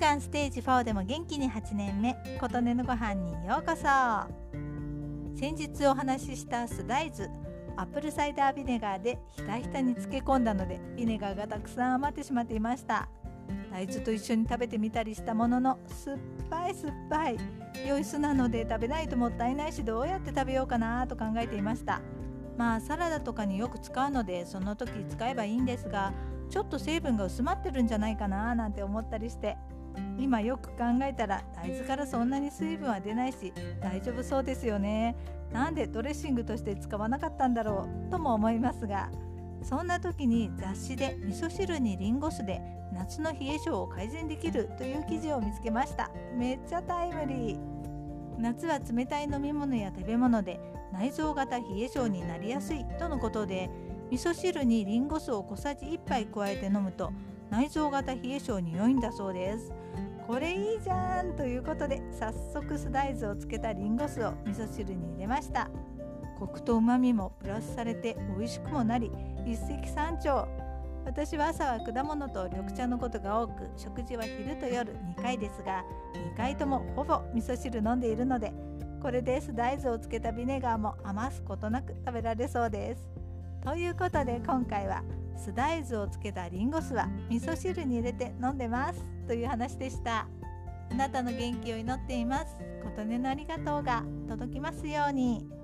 がんステージ4でも元気に8年目。琴音のご飯にようこそ。先日お話しした酢大豆アップルサイダービネガーでひたひたに漬け込んだのでビネガーがたくさん余ってしまっていました。大豆と一緒に食べてみたりしたものの酸っぱい酸っぱい。良い酢なので食べないともったいないしどうやって食べようかなと考えていました。まあサラダとかによく使うのでその時使えばいいんですがちょっと成分が薄まってるんじゃないかななんて思ったりして。今よく考えたら大豆からそんなに水分は出ないし大丈夫そうですよね。なんでドレッシングとして使わなかったんだろうとも思いますがそんな時に雑誌で味噌汁にリンゴ酢で夏の冷え性を改善できるという記事を見つけました。めっちゃタイムリー。夏は冷たい飲み物や食べ物で内臓型冷え性になりやすいとのことで味噌汁にリンゴ酢を小さじ1杯加えて飲むと内臓型冷え性に良いんだそうです。これいいじゃんということで早速酢大豆をつけたリンゴ酢を味噌汁に入れました。コクと旨味もプラスされて美味しくもなり一石三鳥。私は朝は果物と緑茶のことが多く食事は昼と夜2回ですが2回ともほぼ味噌汁飲んでいるのでこれで酢大豆をつけたビネガーも余すことなく食べられそうです。ということで今回は酢大豆をつけたリンゴ酢は味噌汁に入れて飲んでますという話でしたあなたの元気を祈っています琴音のありがとうが届きますように。